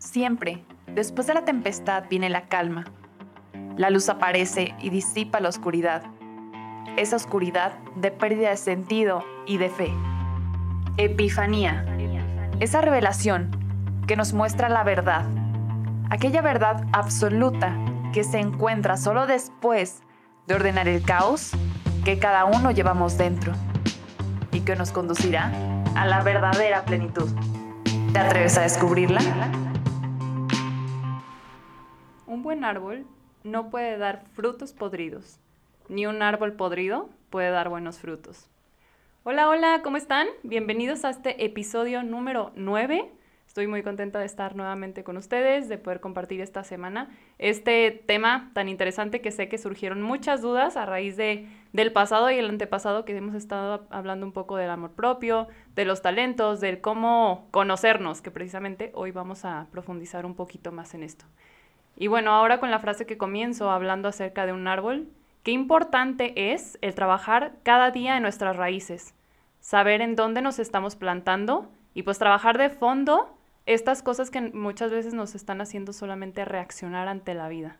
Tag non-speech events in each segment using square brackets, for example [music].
Siempre, después de la tempestad viene la calma. La luz aparece y disipa la oscuridad. Esa oscuridad de pérdida de sentido y de fe. Epifanía. Esa revelación que nos muestra la verdad. Aquella verdad absoluta que se encuentra solo después de ordenar el caos que cada uno llevamos dentro y que nos conducirá a la verdadera plenitud. ¿Te atreves a descubrirla? Buen árbol no puede dar frutos podridos, ni un árbol podrido puede dar buenos frutos. Hola, hola, ¿cómo están? Bienvenidos a este episodio número 9. Estoy muy contenta de estar nuevamente con ustedes, de poder compartir esta semana este tema tan interesante que sé que surgieron muchas dudas a raíz de, del pasado y el antepasado que hemos estado hablando un poco del amor propio, de los talentos, del cómo conocernos, que precisamente hoy vamos a profundizar un poquito más en esto. Y bueno, ahora con la frase que comienzo hablando acerca de un árbol, qué importante es el trabajar cada día en nuestras raíces, saber en dónde nos estamos plantando y pues trabajar de fondo estas cosas que muchas veces nos están haciendo solamente reaccionar ante la vida.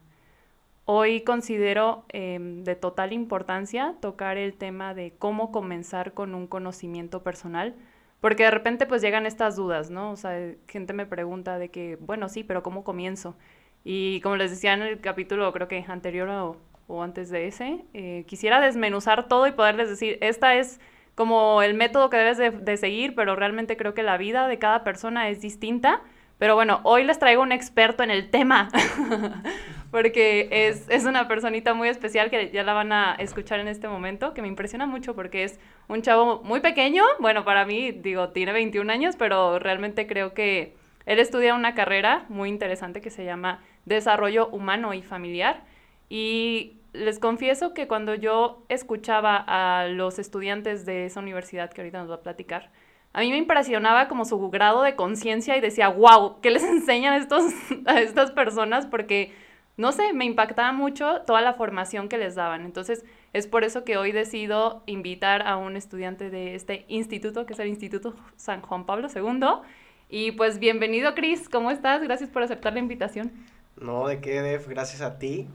Hoy considero em, de total importancia tocar el tema de cómo comenzar con un conocimiento personal, porque de repente pues llegan estas dudas, ¿no? O sea, gente me pregunta de que, bueno, sí, pero ¿cómo comienzo? Y como les decía en el capítulo, creo que anterior o, antes de ese, eh, quisiera desmenuzar todo y poderles decir, esta es como el método que debes de, seguir, pero realmente creo que la vida de cada persona es distinta. Pero bueno, hoy les traigo un experto en el tema, [laughs] porque es, es, una personita muy especial que ya la van a escuchar en este momento, que me impresiona mucho porque es un chavo muy pequeño, bueno, para mí, digo, tiene 21 años, pero realmente creo que él estudia una carrera muy interesante que se llama Desarrollo Humano y Familiar. Y les confieso que cuando yo escuchaba a los estudiantes de esa universidad que ahorita nos va a platicar, a mí me impresionaba como su grado de conciencia y decía, wow, ¿qué les [laughs] enseñan estos, a estas personas? Porque, no sé, me impactaba mucho toda la formación que les daban. Entonces, es por eso que hoy decido invitar a un estudiante de este instituto, que es el Instituto San Juan Pablo II, y pues bienvenido, Cris. ¿Cómo estás? Gracias por aceptar la invitación. No, de qué, Def. Gracias a ti.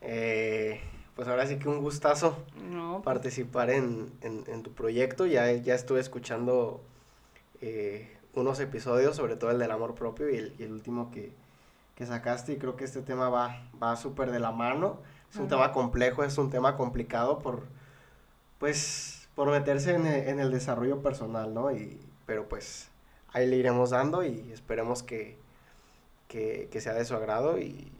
Eh, pues ahora sí que un gustazo pues. participar en, tu proyecto. Ya, ya estuve escuchando eh, unos episodios, sobre todo el del amor propio y el, último que, sacaste. Y creo que este tema va, va súper de la mano. Es un tema complejo, es un tema complicado por, pues, por meterse en, en el desarrollo personal, ¿no? Y, pero pues ahí le iremos dando y esperemos que, que, sea de su agrado y,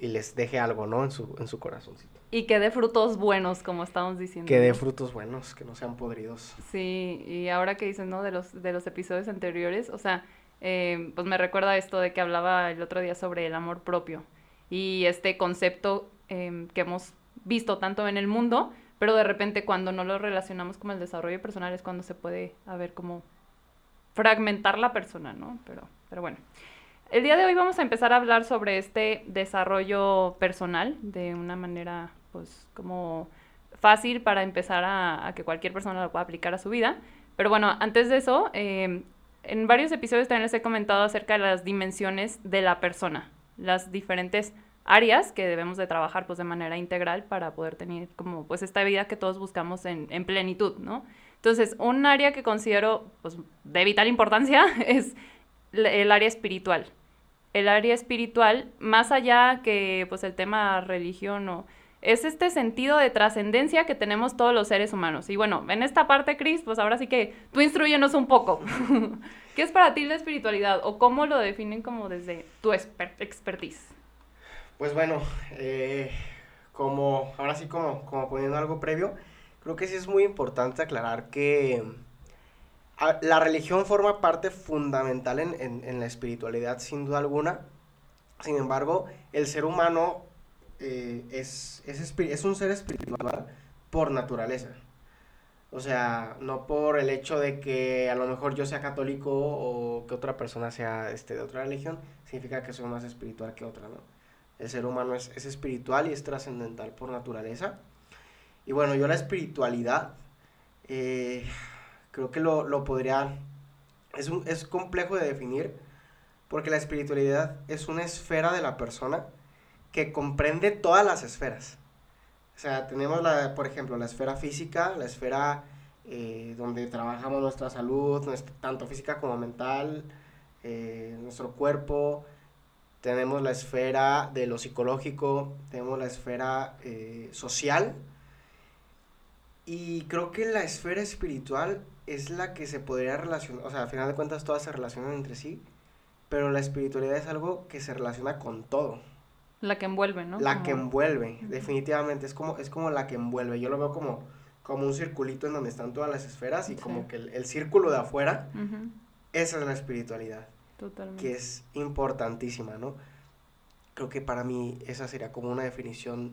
les deje algo, ¿no? En su, en su corazoncito. Y que dé frutos buenos, como estamos diciendo. Que dé frutos buenos, que no sean podridos. Sí, y ahora que dices, ¿no? De los, de los episodios anteriores, o sea, eh, pues me recuerda esto de que hablaba el otro día sobre el amor propio y este concepto em, que hemos visto tanto en el mundo, pero de repente cuando no lo relacionamos con el desarrollo personal es cuando se puede haber como fragmentar la persona, ¿no? Pero, pero bueno. El día de hoy vamos a empezar a hablar sobre este desarrollo personal de una manera, pues, como fácil para empezar a, que cualquier persona lo pueda aplicar a su vida. Pero bueno, antes de eso, em, en varios episodios también les he comentado acerca de las dimensiones de la persona, las diferentes áreas que debemos de trabajar pues de manera integral para poder tener como pues esta vida que todos buscamos en, en plenitud, ¿no? Entonces, un área que considero pues, de vital importancia [laughs] es el área espiritual. El área espiritual, más allá que pues, el tema religión o es este sentido de trascendencia que tenemos todos los seres humanos. Y bueno, en esta parte, Cris, pues ahora sí que tú instruyenos un poco. [laughs] ¿Qué es para ti la espiritualidad o cómo lo definen como desde tu expertise? Pues bueno, eh, como ahora sí como, como poniendo algo previo, creo que sí es muy importante aclarar que la religión forma parte fundamental en, la espiritualidad, sin duda alguna. Sin embargo, el ser humano eh, es, es, un ser espiritual por naturaleza. O sea, no por el hecho de que a lo mejor yo sea católico o que otra persona sea este, de otra religión, significa que soy más espiritual que otra, ¿no? El ser humano es, es espiritual y es trascendental por naturaleza. Y bueno, yo la espiritualidad, eh, creo que lo, lo podría, es, un, es complejo de definir, porque la espiritualidad es una esfera de la persona que comprende todas las esferas. O sea, tenemos, la, por ejemplo, la esfera física, la esfera eh, donde trabajamos nuestra salud, tanto física como mental, eh, nuestro cuerpo. Tenemos la esfera de lo psicológico, tenemos la esfera social. Y creo que la esfera espiritual es la que se podría relacionar, o sea, al final de cuentas todas se relacionan entre sí, pero la espiritualidad es algo que se relaciona con todo. La que envuelve, ¿no? La que envuelve, definitivamente, es como, es como la que envuelve. Yo lo veo como, como un circulito en donde están todas las esferas y como que el, círculo de afuera, esa es la espiritualidad. Totalmente. Que es importantísima, ¿no? Creo que para mí esa sería como una definición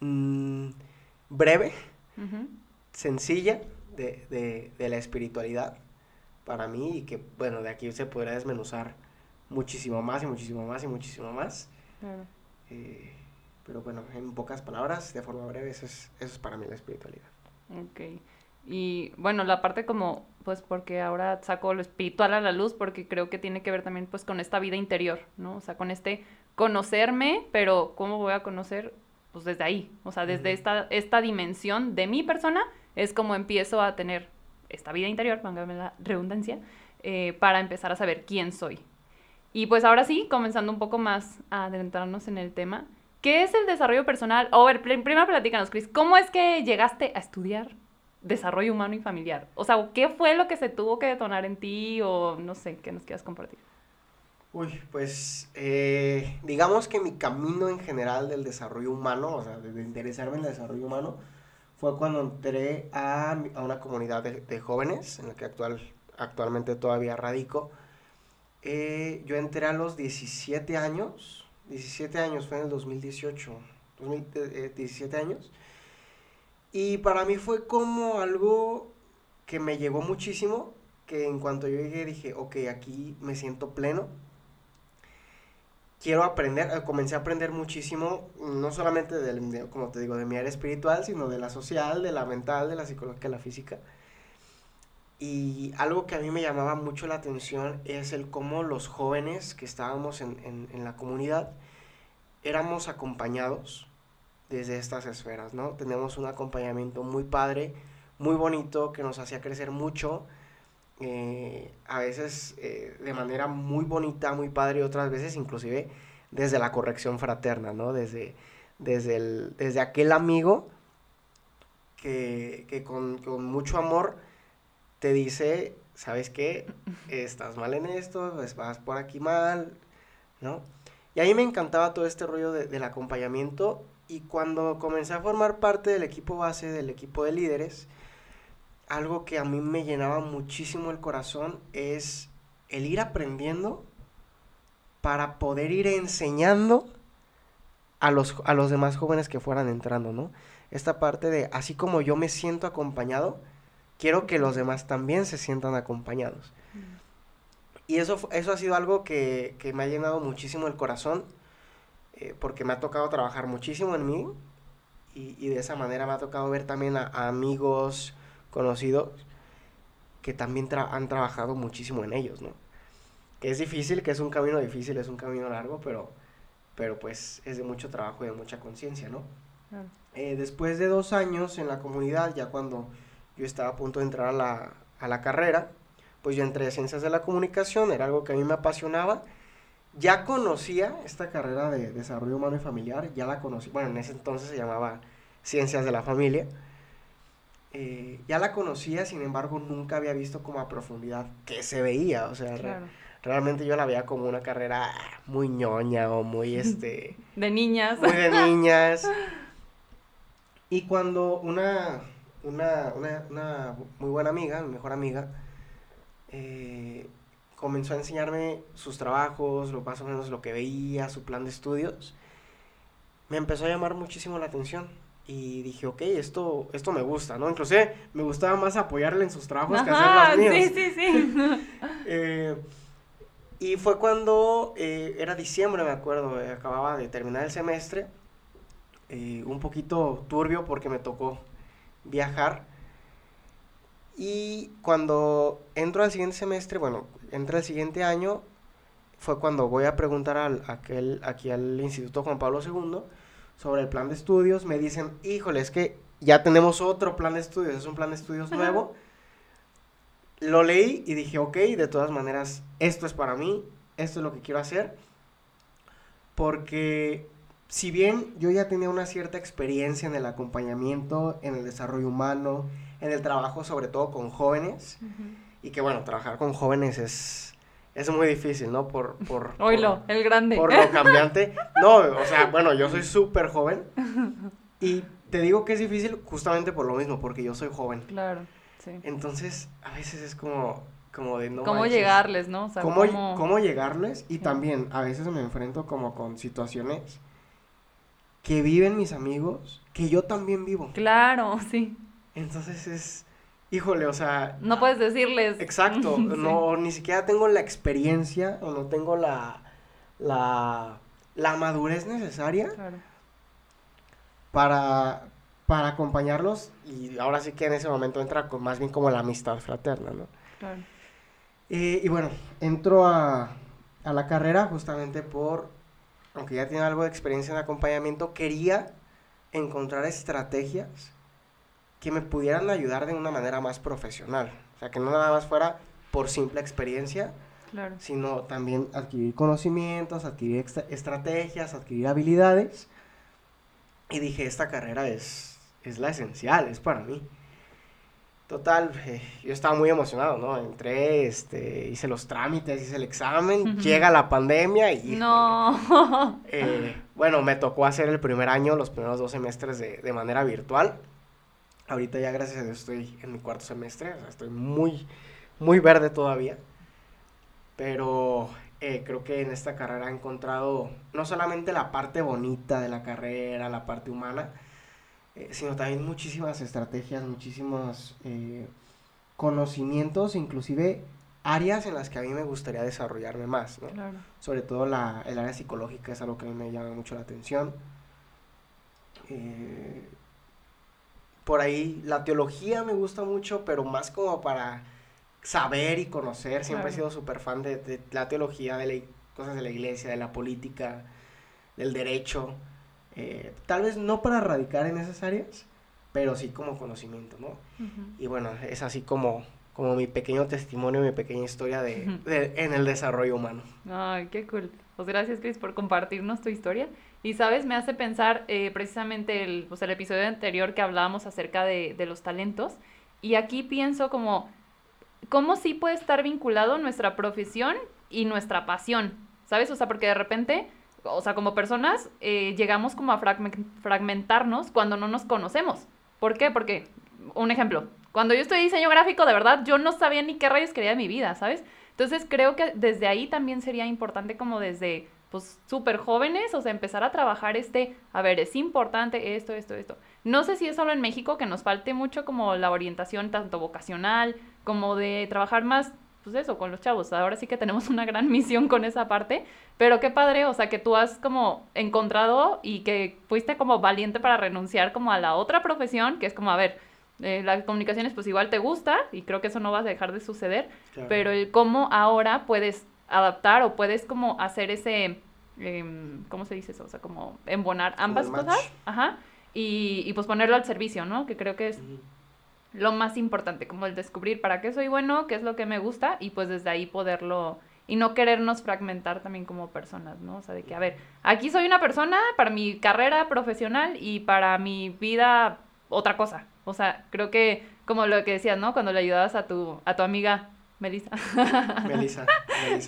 mm, breve, sencilla de, de, de la espiritualidad para mí y que, bueno, de aquí se podría desmenuzar muchísimo más y muchísimo más y muchísimo más. Eh, pero bueno, en pocas palabras, de forma breve, eso es, eso es para mí la espiritualidad. Ok. Y bueno, la parte como, pues porque ahora saco lo espiritual a la luz, porque creo que tiene que ver también pues con esta vida interior, ¿no? O sea, con este conocerme, pero ¿cómo voy a conocer? Pues desde ahí, o sea, desde esta, esta dimensión de mi persona, es como empiezo a tener esta vida interior, póngame la redundancia, eh, para empezar a saber quién soy, y pues ahora sí, comenzando un poco más a adentrarnos en el tema, ¿qué es el desarrollo personal? O a ver, primero platícanos, Chris, ¿cómo es que llegaste a estudiar desarrollo humano y familiar? O sea, ¿qué fue lo que se tuvo que detonar en ti o no sé, qué nos quieras compartir? Uy, pues eh, digamos que mi camino en general del desarrollo humano, o sea, de, interesarme en el desarrollo humano, fue cuando entré a, a una comunidad de, de, jóvenes en la que actual, actualmente todavía radico eh, yo entré a los 17 años, 17 años, fue en el 2018, 17 eh, años. Y para mí fue como algo que me llegó muchísimo, que en cuanto yo llegué dije, ok, aquí me siento pleno. Quiero aprender, eh, comencé a aprender muchísimo, no solamente del, como te digo, de mi área espiritual, sino de la social, de la mental, de la psicológica, de la física. Y algo que a mí me llamaba mucho la atención es el cómo los jóvenes que estábamos en, la comunidad éramos acompañados desde estas esferas, ¿no? Tenemos un acompañamiento muy padre, muy bonito, que nos hacía crecer mucho, eh, a veces eh, de manera muy bonita, muy padre, y otras veces inclusive desde la corrección fraterna, ¿no? Desde, desde, el, desde aquel amigo que, que con, con mucho amor te dice, ¿sabes qué? [laughs] Estás mal en esto, pues vas por aquí mal, ¿no? Y a mí me encantaba todo este rollo del acompañamiento y cuando comencé a formar parte del equipo base, del equipo de líderes, algo que a mí me llenaba muchísimo el corazón es el ir aprendiendo para poder ir enseñando a los, a los demás jóvenes que fueran entrando, ¿no? Esta parte de, así como yo me siento acompañado, quiero que los demás también se sientan acompañados. Y eso, eso ha sido algo que, me ha llenado muchísimo el corazón, eh, porque me ha tocado trabajar muchísimo en mí y, de esa manera me ha tocado ver también a, amigos conocidos que también han trabajado muchísimo en ellos, ¿no? Que es difícil, que es un camino difícil, es un camino largo, pero, pero pues es de mucho trabajo y de mucha conciencia, ¿no? Eh, después de dos años en la comunidad, ya cuando yo estaba a punto de entrar a la, a la carrera, pues yo entré a Ciencias de la Comunicación, era algo que a mí me apasionaba. Ya conocía esta carrera de desarrollo humano y familiar, ya la conocí, bueno, en ese entonces se llamaba Ciencias de la Familia. Eh, ya la conocía, sin embargo, nunca había visto como a profundidad que se veía, o sea, realmente yo la veía como una carrera muy ñoña o muy, [laughs] este... de niñas. Muy de [laughs] niñas. Y cuando una, una, una, una muy buena amiga, mi mejor amiga, eh, comenzó a enseñarme sus trabajos, lo más o menos lo que veía, su plan de estudios. Me empezó a llamar muchísimo la atención y dije, ok, esto, esto me gusta, ¿no? Inclusive me gustaba más apoyarle en sus trabajos que hacer los míos. Sí, sí, sí. [laughs] Eh, y fue cuando eh, era diciembre, me acuerdo, acababa de terminar el semestre, un poquito turbio porque me tocó viajar. Y cuando entro al siguiente semestre, bueno, entra el siguiente año, fue cuando voy a preguntar al, aquel, aquí al Instituto Juan Pablo II sobre el plan de estudios. Me dicen, híjole, es que ya tenemos otro plan de estudios, es un plan de estudios nuevo. Lo leí y dije, ok, de todas maneras, esto es para mí, esto es lo que quiero hacer. Porque si bien yo ya tenía una cierta experiencia en el acompañamiento, en el desarrollo humano, en el trabajo sobre todo con jóvenes, y que bueno, trabajar con jóvenes es, es muy difícil, ¿no? Por, por, Oilo, el grande. Por lo cambiante. No, o sea, bueno, yo soy súper joven [laughs] y te digo que es difícil justamente por lo mismo, porque yo soy joven. Claro, sí. Entonces, a veces es como, como de no ¿Cómo llegarles, no? O sea, ¿Cómo, ¿cómo... llegarles? Y también a veces me enfrento como con situaciones que viven mis amigos, que yo también vivo. Claro, sí. Entonces es, híjole, o sea... No puedes decirles. Exacto, [laughs] no, ni siquiera tengo la experiencia o no tengo la, la, la madurez necesaria para, para acompañarlos y ahora sí que en ese momento entra con, más bien como la amistad fraterna, ¿no? Claro. Eh, y bueno, entro a, a la carrera justamente por, aunque ya tiene algo de experiencia en acompañamiento, quería encontrar estrategias que me pudieran ayudar de una manera más profesional. O sea, que no nada más fuera por simple experiencia, sino también adquirir conocimientos, adquirir estrategias, adquirir habilidades. Y dije, esta carrera es, es la esencial, es para mí. Total, eh, yo estaba muy emocionado, ¿no? Entré, este, hice los trámites, hice el examen, llega la pandemia y... No. Eh, bueno, me tocó hacer el primer año, los primeros dos semestres de, de manera virtual. Ahorita ya gracias a Dios estoy en mi cuarto semestre, o sea, estoy muy, muy verde todavía. Pero eh, creo que en esta carrera he encontrado no solamente la parte bonita de la carrera, la parte humana, eh, sino también muchísimas estrategias, muchísimos eh, conocimientos, inclusive áreas en las que a mí me gustaría desarrollarme más, ¿no? Sobre todo la, el área psicológica es algo que a mí me llama mucho la atención. Eh, por ahí la teología me gusta mucho, pero más como para saber y conocer. Siempre he sido súper fan de, la teología, de la, cosas de la iglesia, de la política, del derecho. Eh, tal vez no para radicar en esas áreas, pero sí como conocimiento, ¿no? Y bueno, es así como, como mi pequeño testimonio, mi pequeña historia de, en el desarrollo humano. Ay, qué cool. Pues gracias, Chris, por compartirnos tu historia. Y, ¿sabes? Me hace pensar eh, precisamente el, pues, el episodio anterior que hablábamos acerca de, de los talentos. Y aquí pienso como, ¿cómo sí puede estar vinculado nuestra profesión y nuestra pasión? ¿Sabes? O sea, porque de repente, o sea, como personas, eh, llegamos como a fragmentarnos cuando no nos conocemos. ¿Por qué? Porque, un ejemplo, cuando yo estoy diseño gráfico, de verdad, yo no sabía ni qué rayos quería de mi vida, ¿sabes? Entonces creo que desde ahí también sería importante como desde pues súper jóvenes, o sea, empezar a trabajar este, a ver, es importante esto, esto, esto. No sé si es solo en México que nos falte mucho como la orientación tanto vocacional como de trabajar más, pues eso, con los chavos. Ahora sí que tenemos una gran [laughs] misión con esa parte, pero qué padre, o sea, que tú has como encontrado y que fuiste como valiente para renunciar como a la otra profesión, que es como, a ver, eh, las comunicaciones pues igual te gusta y creo que eso no va a dejar de suceder, pero el cómo ahora puedes adaptar o puedes como hacer ese, em, ¿cómo se dice eso? O sea, como embonar ambas cosas, ajá, y, y, pues ponerlo al servicio, ¿no? Que creo que es lo más importante, como el descubrir para qué soy bueno, qué es lo que me gusta y pues desde ahí poderlo y no querernos fragmentar también como personas, ¿no? O sea, de que, a ver, aquí soy una persona para mi carrera profesional y para mi vida otra cosa. O sea, creo que como lo que decías, ¿no? Cuando le ayudabas a tu, a tu amiga Melissa. Melissa.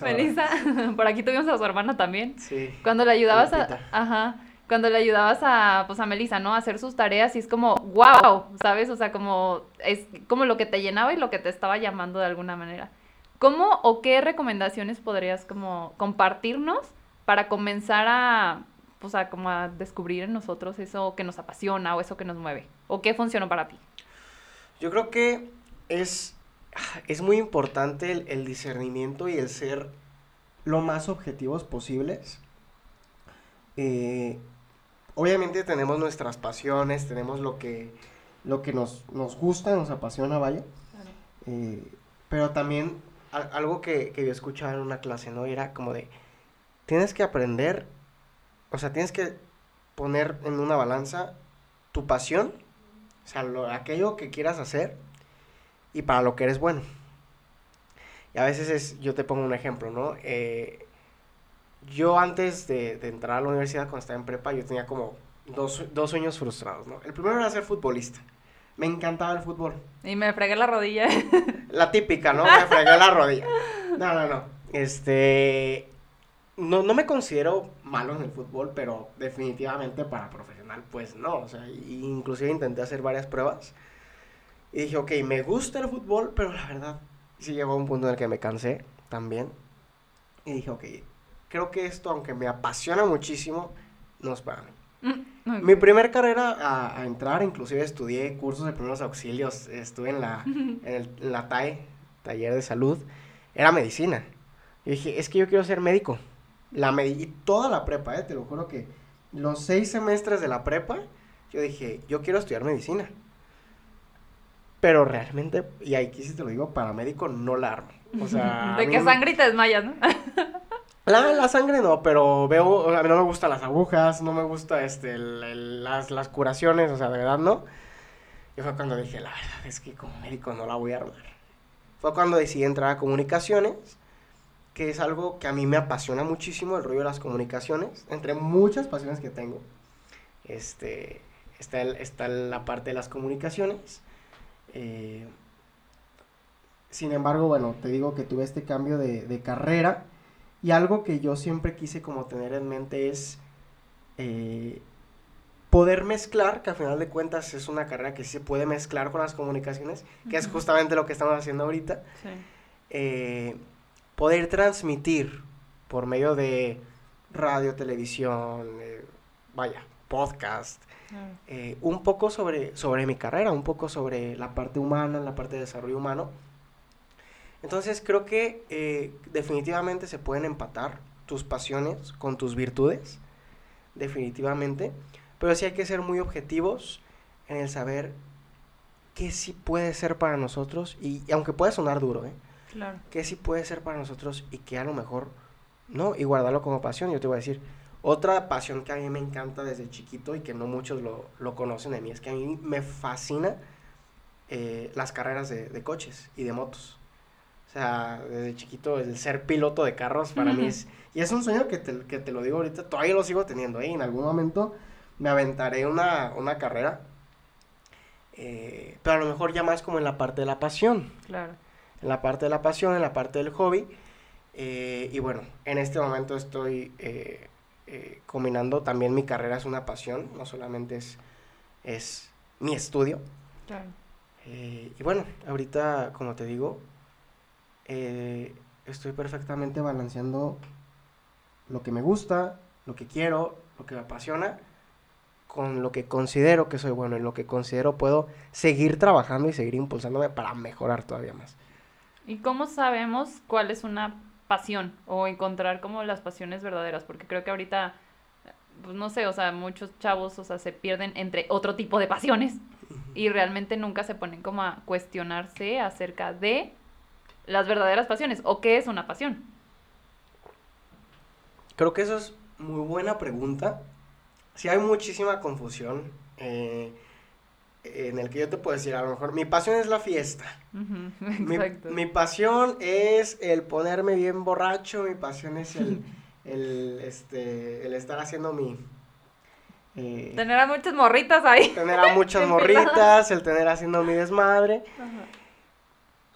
Melissa. [laughs] Por aquí tuvimos a su hermana también. Sí. Cuando le ayudabas a. Ajá. Cuando le ayudabas a, pues a Melissa, ¿no? A hacer sus tareas y es como, wow, ¿sabes? O sea, como, es como lo que te llenaba y lo que te estaba llamando de alguna manera. ¿Cómo o qué recomendaciones podrías como compartirnos para comenzar a, pues a como a descubrir en nosotros eso que nos apasiona o eso que nos mueve? ¿O qué funcionó para ti? Yo creo que es es muy importante el, discernimiento y el ser lo más objetivos posibles. Eh, obviamente tenemos nuestras pasiones, tenemos lo que, lo que nos, nos gusta, nos apasiona, vaya. Eh, pero también algo que, que yo escuchaba en una clase, ¿no? Era como de, tienes que aprender, o sea, tienes que poner en una balanza tu pasión, o sea, lo, aquello que quieras hacer y para lo que eres bueno. Y a veces es, yo te pongo un ejemplo, ¿no? Eh, yo antes de, de, entrar a la universidad, cuando estaba en prepa, yo tenía como dos, dos sueños frustrados, ¿no? El primero era ser futbolista. Me encantaba el fútbol. Y me fregué la rodilla. [laughs] La típica, ¿no? Me fregué la rodilla. No, no, no. Este. No, no me considero malo en el fútbol, pero definitivamente para profesional, pues no. O sea, inclusive intenté hacer varias pruebas. Y dije, ok, me gusta el fútbol, pero la verdad, sí llegó a un punto en el que me cansé también. Y dije, ok, creo que esto, aunque me apasiona muchísimo, no es para mí. Mm, Mi primer carrera a, entrar, inclusive estudié cursos de primeros auxilios, estuve en la, [laughs] en, la TAE, taller de salud, era medicina. Y dije, es que yo quiero ser médico. La y toda la prepa, eh, te lo juro que los seis semestres de la prepa, yo dije, yo quiero estudiar medicina. Pero realmente, y aquí sí te lo digo, para médico no la armo. O sea. [laughs] De que sangre y te desmayas, ¿no? [laughs] La, la, sangre no, pero veo, a mí no me gustan las agujas, no me gusta este, las, las curaciones, o sea, de verdad no. Y fue cuando dije, la verdad es que como médico no la voy a armar. Fue cuando decidí entrar a comunicaciones, que es algo que a mí me apasiona muchísimo, el rollo de las comunicaciones, entre muchas pasiones que tengo. Este, está, está la parte de las comunicaciones. Eh, sin embargo, bueno, te digo que tuve este cambio de, de carrera y algo que yo siempre quise como tener en mente es eh, poder mezclar, que al final de cuentas es una carrera que se puede mezclar con las comunicaciones, que es justamente lo que estamos haciendo ahorita. Eh, poder transmitir por medio de radio, televisión, eh, vaya, podcast, un poco sobre, sobre mi carrera, un poco sobre la parte humana, la parte de desarrollo humano entonces creo que eh, definitivamente se pueden empatar tus pasiones con tus virtudes, definitivamente, pero sí hay que ser muy objetivos en el saber qué sí puede ser para nosotros, y, aunque pueda sonar duro, ¿eh? Claro. qué sí puede ser para nosotros y que a lo mejor no, y guardarlo como pasión, yo te voy a decir, otra pasión que a mí me encanta desde chiquito y que no muchos lo, lo conocen de mí, es que a mí me fascina eh, las carreras de coches y de motos. O sea, desde chiquito el ser piloto de carros para mí es... Y es un sueño que te, que te lo digo ahorita, todavía lo sigo teniendo, ¿eh? En algún momento me aventaré una, una carrera. Eh, pero a lo mejor ya más como en la parte de la pasión. Claro. En la parte de la pasión, en la parte del hobby. Eh, y bueno, en este momento estoy eh, combinando también mi carrera es una pasión, no solamente es, es mi estudio. Claro. y bueno, ahorita, como te digo, eh, estoy perfectamente balanceando lo que me gusta, lo que quiero, lo que me apasiona, con lo que considero que soy bueno y lo que considero puedo seguir trabajando y seguir impulsándome para mejorar todavía más. ¿Y cómo sabemos cuál es una pasión o encontrar como las pasiones verdaderas? Porque creo que ahorita, pues no sé, o sea, muchos chavos, o sea, se pierden entre otro tipo de pasiones y realmente nunca se ponen como a cuestionarse acerca de las verdaderas pasiones o qué es una pasión? Creo que eso es muy buena pregunta. Si hay muchísima confusión eh, en el que yo te puedo decir, a lo mejor mi pasión es la fiesta. [laughs] mi, pasión es el ponerme bien borracho, mi pasión es el, [laughs] el, este, el estar haciendo mi... Eh, tener a muchas morritas ahí. Tener a muchas [laughs] morritas, el tener haciendo mi desmadre.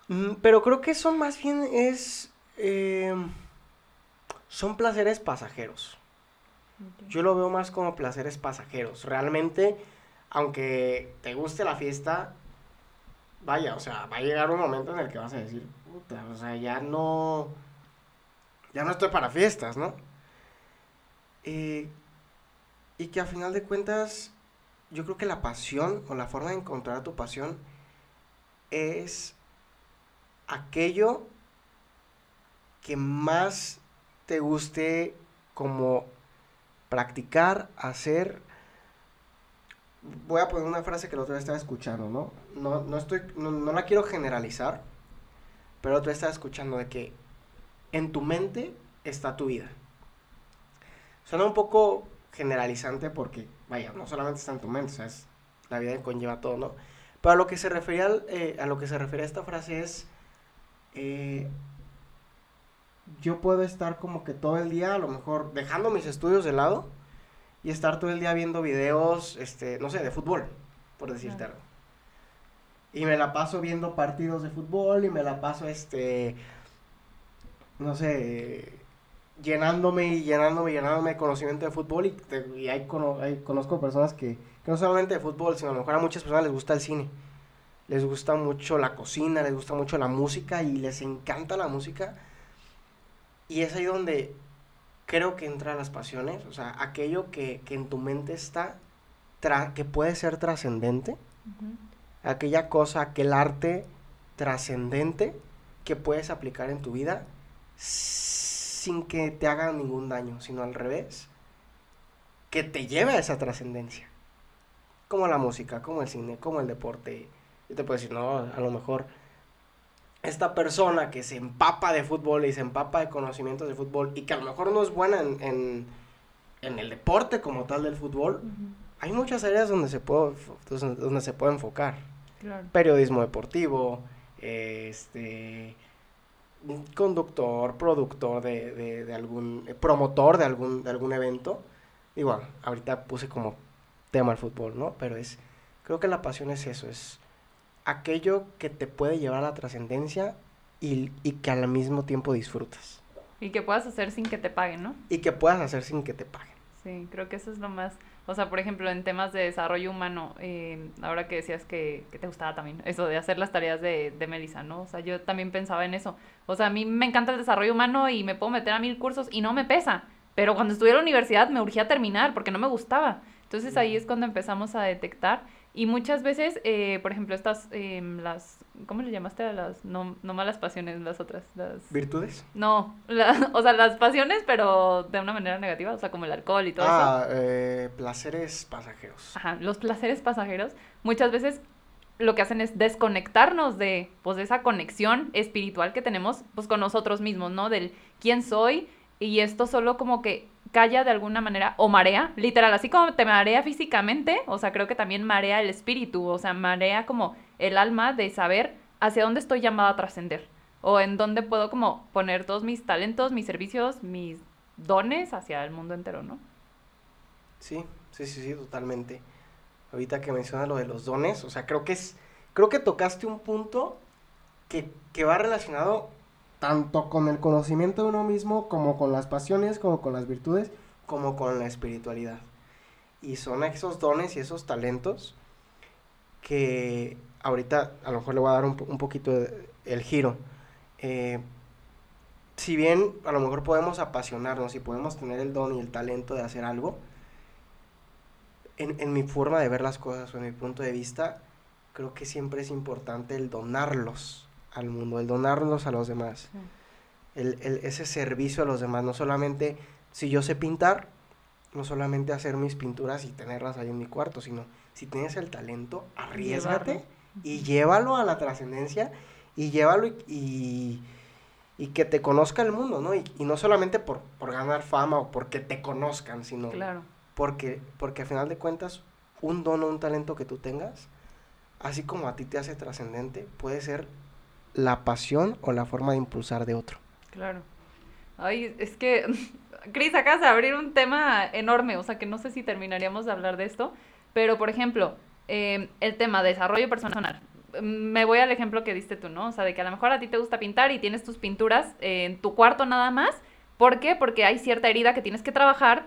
Mm, pero creo que eso más bien es... Em, son placeres pasajeros. Yo lo veo más como placeres pasajeros. Realmente, aunque te guste la fiesta, vaya, o sea, va a llegar un momento en el que vas a decir, puta, o sea, ya no... Ya no estoy para fiestas, ¿no? Eh, y que a final de cuentas, yo creo que la pasión o la forma de encontrar tu pasión es aquello que más te guste como practicar, hacer. Voy a poner una frase que la otra vez estaba escuchando, ¿no? No, no estoy, no, la quiero generalizar, pero tú estás escuchando de que en tu mente está tu vida. Suena un poco generalizante porque, vaya, no solamente está en tu mente, o sea, es, la vida conlleva todo, ¿no? Pero a lo que se refería, eh, a lo que se refiere esta frase es, eh, yo puedo estar como que todo el día, a lo mejor dejando mis estudios de lado y estar todo el día viendo videos, este, no sé, de fútbol, por decirte algo. Y me la paso viendo partidos de fútbol y me la paso, este, no sé, llenándome y llenándome y llenándome de conocimiento de fútbol y, y hay, conozco personas que, que, no solamente de fútbol, sino a lo mejor a muchas personas les gusta el cine, les gusta mucho la cocina, les gusta mucho la música y les encanta la música. Y es ahí donde creo que entran las pasiones, o sea, aquello que, en tu mente está, que puede ser trascendente, aquella cosa, aquel arte trascendente que puedes aplicar en tu vida sin que te haga ningún daño, sino al revés, que te lleve a esa trascendencia. Como la música, como el cine, como el deporte. Yo te puedo decir, no, a lo mejor esta persona que se empapa de fútbol y se empapa de conocimientos de fútbol y que a lo mejor no es buena en, el deporte como tal del fútbol, hay muchas áreas donde se puede, donde se puede enfocar. Periodismo deportivo, este conductor, productor de, algún, promotor de algún, de algún evento. Igual, ahorita puse como tema el fútbol, ¿no? Pero es, creo que la pasión es eso, es aquello que te puede llevar a la trascendencia y, que al mismo tiempo disfrutas. Y que puedas hacer sin que te paguen, ¿no? Y que puedas hacer sin que te paguen. Sí, creo que eso es lo más... O sea, por ejemplo, en temas de desarrollo humano, eh, ahora que decías que, te gustaba también eso de hacer las tareas de, de Melissa, ¿no? O sea, yo también pensaba en eso. O sea, a mí me encanta el desarrollo humano y me puedo meter a mil cursos y no me pesa. Pero cuando estuve en la universidad me urgía terminar porque no me gustaba. Entonces ahí es cuando empezamos a detectar y muchas veces, eh, por ejemplo, estas, eh, las, ¿cómo le llamaste a las, no, no malas pasiones, las otras? Las... ¿Virtudes? No, [laughs] o sea, las pasiones, pero de una manera negativa, o sea, como el alcohol y todo eso. Ah, eh, placeres pasajeros. Ajá, los placeres pasajeros, muchas veces lo que hacen es desconectarnos de, pues, de esa conexión espiritual que tenemos, pues, con nosotros mismos, ¿no? Del quién soy, y esto solo como que calla de alguna manera o marea, literal, así como te marea físicamente, o sea, creo que también marea el espíritu, o sea, marea como el alma de saber hacia dónde estoy llamada a trascender o en dónde puedo como poner todos mis talentos, mis servicios, mis dones hacia el mundo entero, ¿no? Sí, sí, sí, sí, totalmente. Ahorita que mencionas lo de los dones, o sea, creo que es, creo que tocaste un punto que, que va relacionado tanto con el conocimiento de uno mismo, como con las pasiones, como con las virtudes, como con la espiritualidad. Y son esos dones y esos talentos que ahorita a lo mejor le voy a dar un, poquito el giro. Eh, si bien a lo mejor podemos apasionarnos y podemos tener el don y el talento de hacer algo, en, en mi forma de ver las cosas o en mi punto de vista, creo que siempre es importante el donarlos al mundo, el donarlos a los demás, el, ese servicio a los demás, no solamente si yo sé pintar, no solamente hacer mis pinturas y tenerlas ahí en mi cuarto, sino si tienes el talento, arriesgate y llévalo a la trascendencia y llévalo y, y, que te conozca el mundo, ¿no? Y, no solamente por, por, ganar fama o porque te conozcan, sino porque, porque al final de cuentas un don o un talento que tú tengas, así como a ti te hace trascendente, puede ser la pasión o la forma de impulsar de otro. Claro. Ay, es que, [laughs] Cris, acabas de abrir un tema enorme, o sea que no sé si terminaríamos de hablar de esto, pero por ejemplo, em, el tema de desarrollo personal. Me voy al ejemplo que diste tú, ¿no? O sea, de que a lo mejor a ti te gusta pintar y tienes tus pinturas en tu cuarto nada más. ¿Por qué? Porque hay cierta herida que tienes que trabajar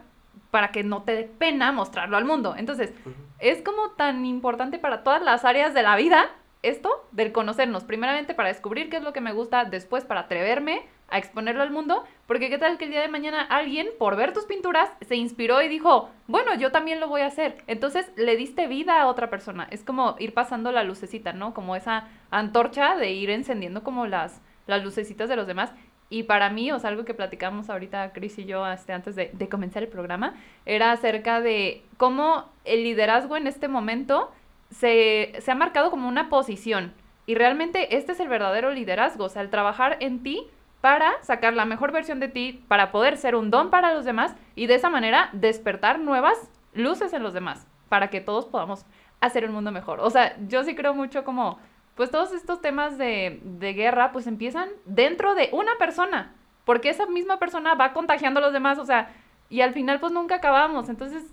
para que no te dé pena mostrarlo al mundo. Entonces, es como tan importante para todas las áreas de la vida esto del conocernos, primeramente para descubrir qué es lo que me gusta, después para atreverme a exponerlo al mundo, porque qué tal que el día de mañana alguien, por ver tus pinturas, se inspiró y dijo, bueno, yo también lo voy a hacer. Entonces le diste vida a otra persona. Es como ir pasando la lucecita, ¿no? Como esa antorcha de ir encendiendo como las, las lucecitas de los demás. Y para mí, o sea, algo que platicamos ahorita Chris y yo este, antes de, de comenzar el programa, era acerca de cómo el liderazgo en este momento se, ha marcado como una posición. Y realmente este es el verdadero liderazgo, o sea, el trabajar en ti para sacar la mejor versión de ti, para poder ser un don para los demás y de esa manera despertar nuevas luces en los demás, para que todos podamos hacer un mundo mejor. O sea, yo sí creo mucho como, pues todos estos temas de, de guerra, pues empiezan dentro de una persona, porque esa misma persona va contagiando a los demás, o sea, y al final pues nunca acabamos. Entonces,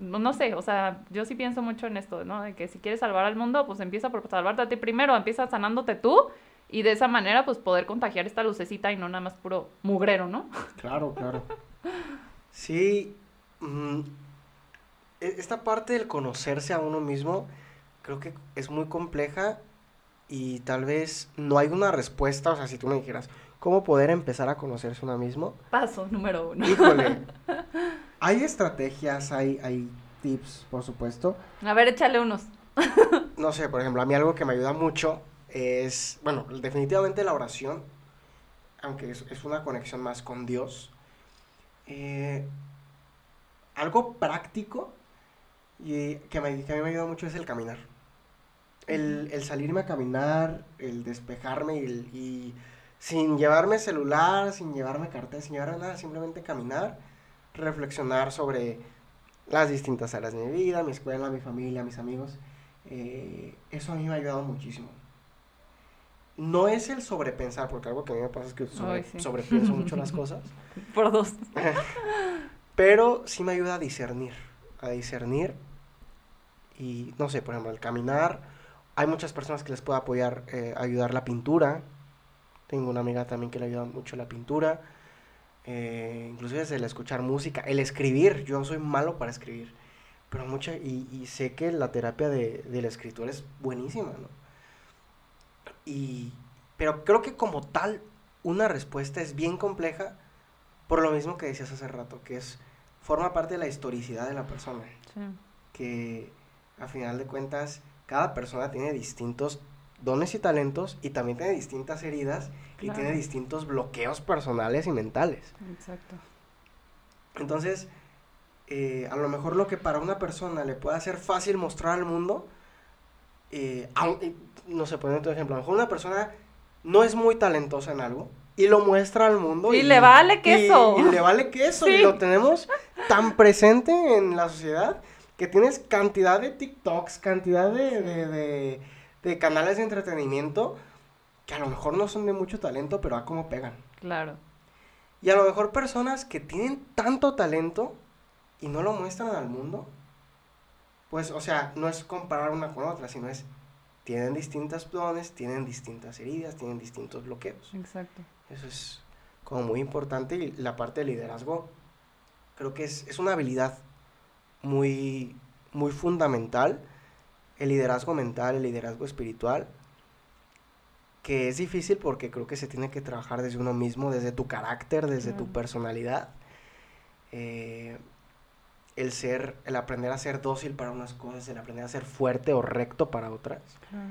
no sé, o sea, yo sí pienso mucho en esto, ¿no? De que si quieres salvar al mundo, pues empieza por salvarte a ti primero, empieza sanándote tú y de esa manera pues poder contagiar esta lucecita y no nada más puro mugrero, ¿no? Claro, claro. Sí, mm, e-, esta parte del conocerse a uno mismo creo que es muy compleja y tal vez no hay una respuesta, o sea, si tú me dijeras, ¿cómo poder empezar a conocerse a uno mismo? Paso número uno. Híjole, [laughs] hay estrategias, hay, hay tips, por supuesto. A ver, échale unos. [laughs] no sé, por ejemplo, a mí algo que me ayuda mucho es, bueno, definitivamente la oración, aunque es, es una conexión más con Dios. Eh, algo práctico y que, me, que a mí me ayuda mucho es el caminar. El, el salirme a caminar, el despejarme y, y, sin llevarme celular, sin llevarme cartel, sin llevarme nada, simplemente caminar, reflexionar sobre las distintas áreas de mi vida, mi escuela, mi familia, mis amigos. Eh, eso a mí me ha ayudado muchísimo. No es el sobrepensar, porque algo que a mí me pasa es que sobre, Ay, sí. sobrepienso mucho las [laughs] cosas. Por dos. [laughs] Pero sí me ayuda a discernir, a discernir y no sé, por ejemplo, el caminar. Hay muchas personas que les puede apoyar, eh, ayudar la pintura. Tengo una amiga también que le ayuda mucho la pintura. Eh, inclusive desde el escuchar música, el escribir. Yo soy malo para escribir, pero mucha y, y sé que la terapia de, del escritor es buenísima, ¿no? Y, pero creo que como tal una respuesta es bien compleja por lo mismo que decías hace rato, que es forma parte de la historicidad de la persona, Sí. que a final de cuentas cada persona tiene distintos dones y talentos y también tiene distintas heridas y tiene distintos bloqueos personales y mentales. Exacto. Entonces, eh, a lo mejor lo que para una persona le puede hacer fácil mostrar al mundo, eh, aun- eh, no sé, poniendo otro ejemplo, a lo mejor una persona no es muy talentosa en algo y lo muestra al mundo. Y le vale queso. Y, y le vale queso. Sí. Y lo tenemos tan presente en la sociedad que tienes cantidad de TikToks, cantidad de, de, de- de canales de entretenimiento que a lo mejor no son de mucho talento, pero a cómo pegan. Claro. Y a lo mejor personas que tienen tanto talento y no lo muestran al mundo, pues, o sea, no es comparar una con otra, sino es, tienen distintas dones, tienen distintas heridas, tienen distintos bloqueos. Exacto. Eso es como muy importante y la parte de liderazgo creo que es, es una habilidad muy, muy fundamental, el liderazgo mental, el liderazgo espiritual, que es difícil porque creo que se tiene que trabajar desde uno mismo, desde tu carácter, desde tu personalidad. Eh, el ser, el aprender a ser dócil para unas cosas, el aprender a ser fuerte o recto para otras. Claro.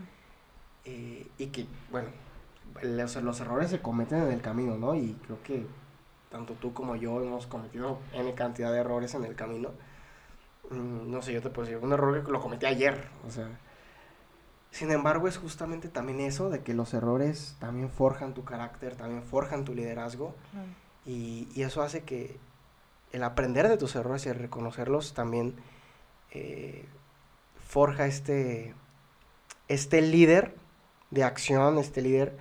Eh, y que, bueno, los, los errores se cometen en el camino, ¿no? Y creo que tanto tú como yo hemos cometido N cantidad de errores en el camino. Mm, no sé, yo te puedo decir, un error que lo cometí ayer, o sea. Sin embargo, es justamente también eso, de que los errores también forjan tu carácter, también forjan tu liderazgo. Y, y eso hace que el aprender de tus errores y el reconocerlos también eh, forja este, este líder de acción, este líder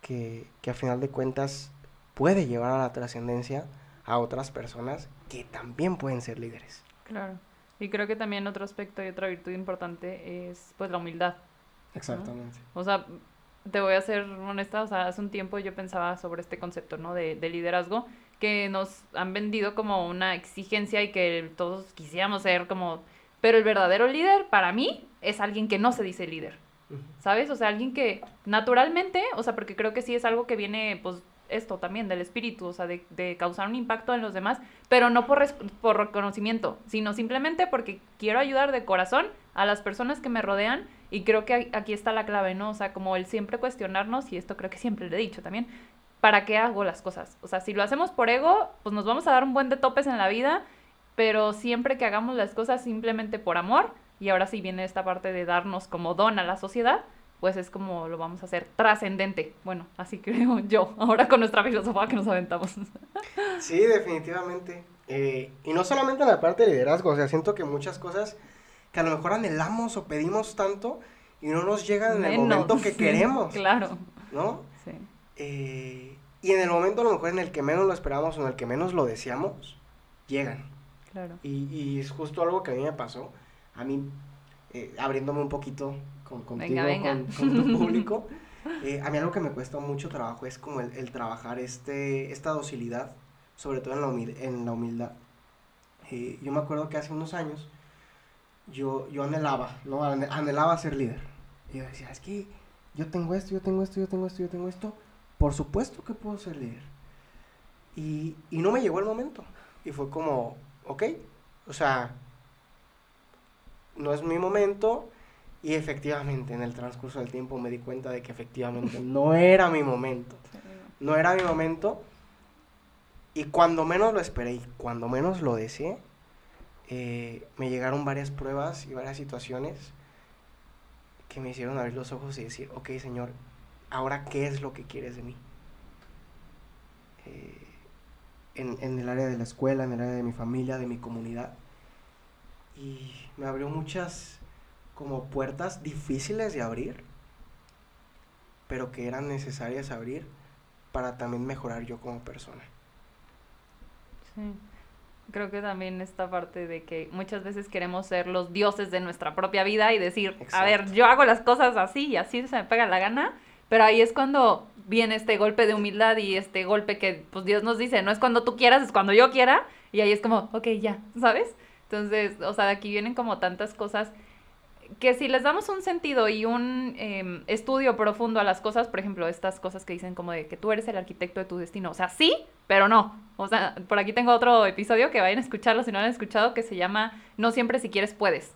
que, que a final de cuentas puede llevar a la trascendencia a otras personas que también pueden ser líderes. Claro. Y creo que también otro aspecto y otra virtud importante es pues la humildad. Exactamente. O sea, te voy a ser honesta, o sea, hace un tiempo yo pensaba sobre este concepto, ¿no? De, de liderazgo, que nos han vendido como una exigencia y que todos quisiéramos ser como... Pero el verdadero líder, para mí, es alguien que no se dice líder, ¿sabes? O sea, alguien que naturalmente, o sea, porque creo que sí es algo que viene, pues, esto también del espíritu, o sea, de, causar un impacto en los demás, pero no por, por reconocimiento, sino simplemente porque quiero ayudar de corazón a las personas que me rodean y creo que aquí está la clave, ¿no? O sea, como el siempre cuestionarnos, y esto creo que siempre le he dicho también, ¿para qué hago las cosas? O sea, si lo hacemos por ego, pues nos vamos a dar un buen de topes en la vida, pero siempre que hagamos las cosas simplemente por amor, y ahora sí viene esta parte de darnos como don a la sociedad, pues es como lo vamos a hacer trascendente. Bueno, así creo [laughs] yo, ahora con nuestra filosofía que nos aventamos. [laughs] Sí, definitivamente. Eh, y no solamente en la parte de liderazgo, o sea, siento que muchas cosas que a lo mejor anhelamos o pedimos tanto y no nos llegan en el momento que [laughs] queremos. Claro. ¿No? Sí. Eh, y en el momento a lo mejor en el que menos lo esperamos o en el que menos lo deseamos, llegan. Claro. Y, y es justo algo que a mí me pasó. A mí, eh, abriéndome un poquito con, contigo, [laughs] Con, tu público, [laughs] eh, a mí algo que me cuesta mucho trabajo es como el, el trabajar este, esta docilidad, sobre todo en la, en la humildad. Eh, yo me acuerdo que hace unos años yo, yo anhelaba, ¿no? Anhelaba ser líder. Y yo decía, es que yo tengo esto, yo tengo esto, yo tengo esto, yo tengo esto. Por supuesto que puedo ser líder. Y, y no me llegó el momento. Y fue como, ok, o sea, no es mi momento. Y efectivamente, en el transcurso del tiempo me di cuenta de que efectivamente no era mi momento. No era mi momento. Y cuando menos lo esperé y cuando menos lo deseé, eh, me llegaron varias pruebas y varias situaciones que me hicieron abrir los ojos y decir, ok, Señor, ahora qué es lo que quieres de mí. Eh, en, en, el área de la escuela, en el área de mi familia, de mi comunidad. Y me abrió muchas como puertas difíciles de abrir, pero que eran necesarias abrir para también mejorar yo como persona. Sí. Creo que también esta parte de que muchas veces queremos ser los dioses de nuestra propia vida y decir, a ver, yo hago las cosas así y así se me pega la gana, pero ahí es cuando viene este golpe de humildad y este golpe que pues Dios nos dice, no es cuando tú quieras, es cuando yo quiera, y ahí es como, ok, ya, ¿sabes? Entonces, o sea, de aquí vienen como tantas cosas que si les damos un sentido y un em, estudio profundo a las cosas, por ejemplo, estas cosas que dicen como de que tú eres el arquitecto de tu destino, o sea, sí, pero no. O sea, por aquí tengo otro episodio que vayan a escucharlo si no lo han escuchado, que se llama No siempre si quieres puedes.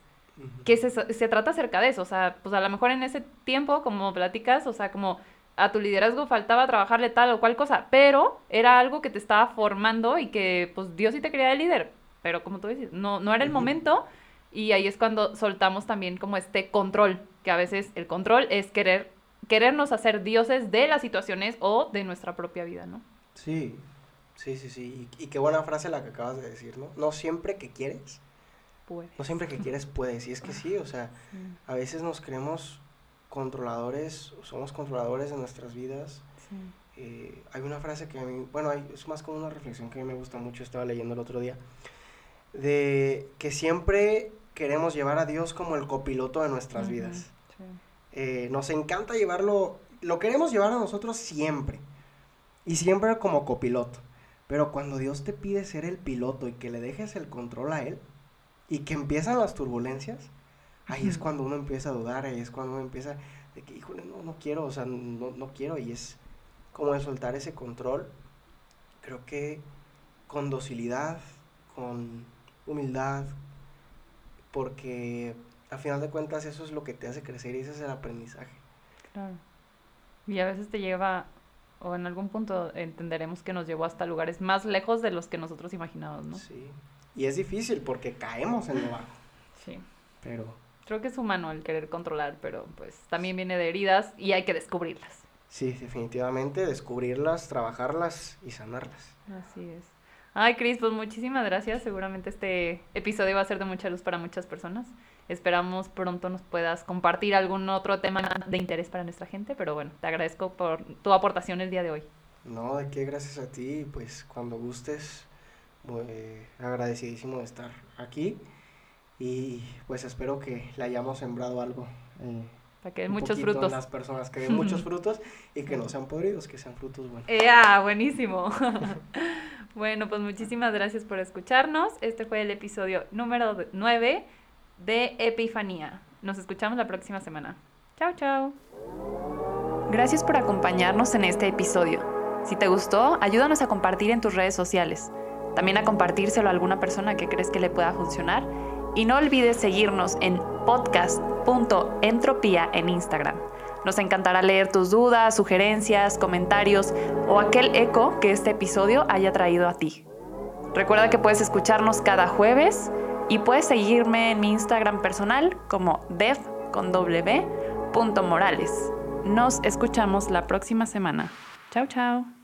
Que se, se trata acerca de eso, o sea, pues a lo mejor en ese tiempo, como platicas, o sea, como a tu liderazgo faltaba trabajarle tal o cual cosa, pero era algo que te estaba formando y que pues Dios sí te quería de líder, pero como tú dices, no, no era el momento y ahí es cuando soltamos también como este control, que a veces el control es querer, querernos hacer dioses de las situaciones o de nuestra propia vida, ¿no? Sí, sí, sí, sí. Y, qué buena frase la que acabas de decir, ¿no? No siempre que quieres. Puedes. No siempre que quieres puedes. Y es que sí, o sea, a veces nos creemos controladores, somos controladores de nuestras vidas. Sí. Eh, hay una frase que a mí, bueno, es más como una reflexión que a mí me gusta mucho, estaba leyendo el otro día, de que siempre queremos llevar a Dios como el copiloto de nuestras vidas. Eh, nos encanta llevarlo, lo queremos llevar a nosotros siempre. Y siempre como copiloto. Pero cuando Dios te pide ser el piloto y que le dejes el control a Él y que empiezan las turbulencias, ahí es cuando uno empieza a dudar, ahí es cuando uno empieza de que, híjole, no, no quiero, o sea, no, no quiero. Y es como de soltar ese control. Creo que con docilidad, con humildad, porque a final de cuentas eso es lo que te hace crecer y ese es el aprendizaje. Claro. Y a veces te lleva, o en algún punto entenderemos que nos llevó hasta lugares más lejos de los que nosotros imaginábamos, ¿no? Sí. Y es difícil porque caemos en lo bajo. Sí. Pero... Creo que es humano el querer controlar, pero pues también viene de heridas y hay que descubrirlas. Sí, definitivamente descubrirlas, trabajarlas y sanarlas. Así es. Ay, Cris, pues muchísimas gracias. Seguramente este episodio va a ser de mucha luz para muchas personas. Esperamos pronto nos puedas compartir algún otro tema de interés para nuestra gente, pero bueno, te agradezco por tu aportación el día de hoy. No, de qué, gracias a ti. Pues cuando gustes, muy agradecidísimo de estar aquí y pues espero que le hayamos sembrado algo. Eh, para que den muchos frutos. las personas que den [laughs] muchos frutos y que no sean podridos, que sean frutos buenos. ¡Ya! buenísimo. [laughs] Bueno, pues muchísimas gracias por escucharnos. Este fue el episodio número 9 de Epifanía. Nos escuchamos la próxima semana. Chao, chao. Gracias por acompañarnos en este episodio. Si te gustó, ayúdanos a compartir en tus redes sociales. También a compartírselo a alguna persona que crees que le pueda funcionar. Y no olvides seguirnos en podcast.entropía en Instagram. Nos encantará leer tus dudas, sugerencias, comentarios o aquel eco que este episodio haya traído a ti. Recuerda que puedes escucharnos cada jueves y puedes seguirme en mi Instagram personal como dev con Morales. Nos escuchamos la próxima semana. Chao, chao.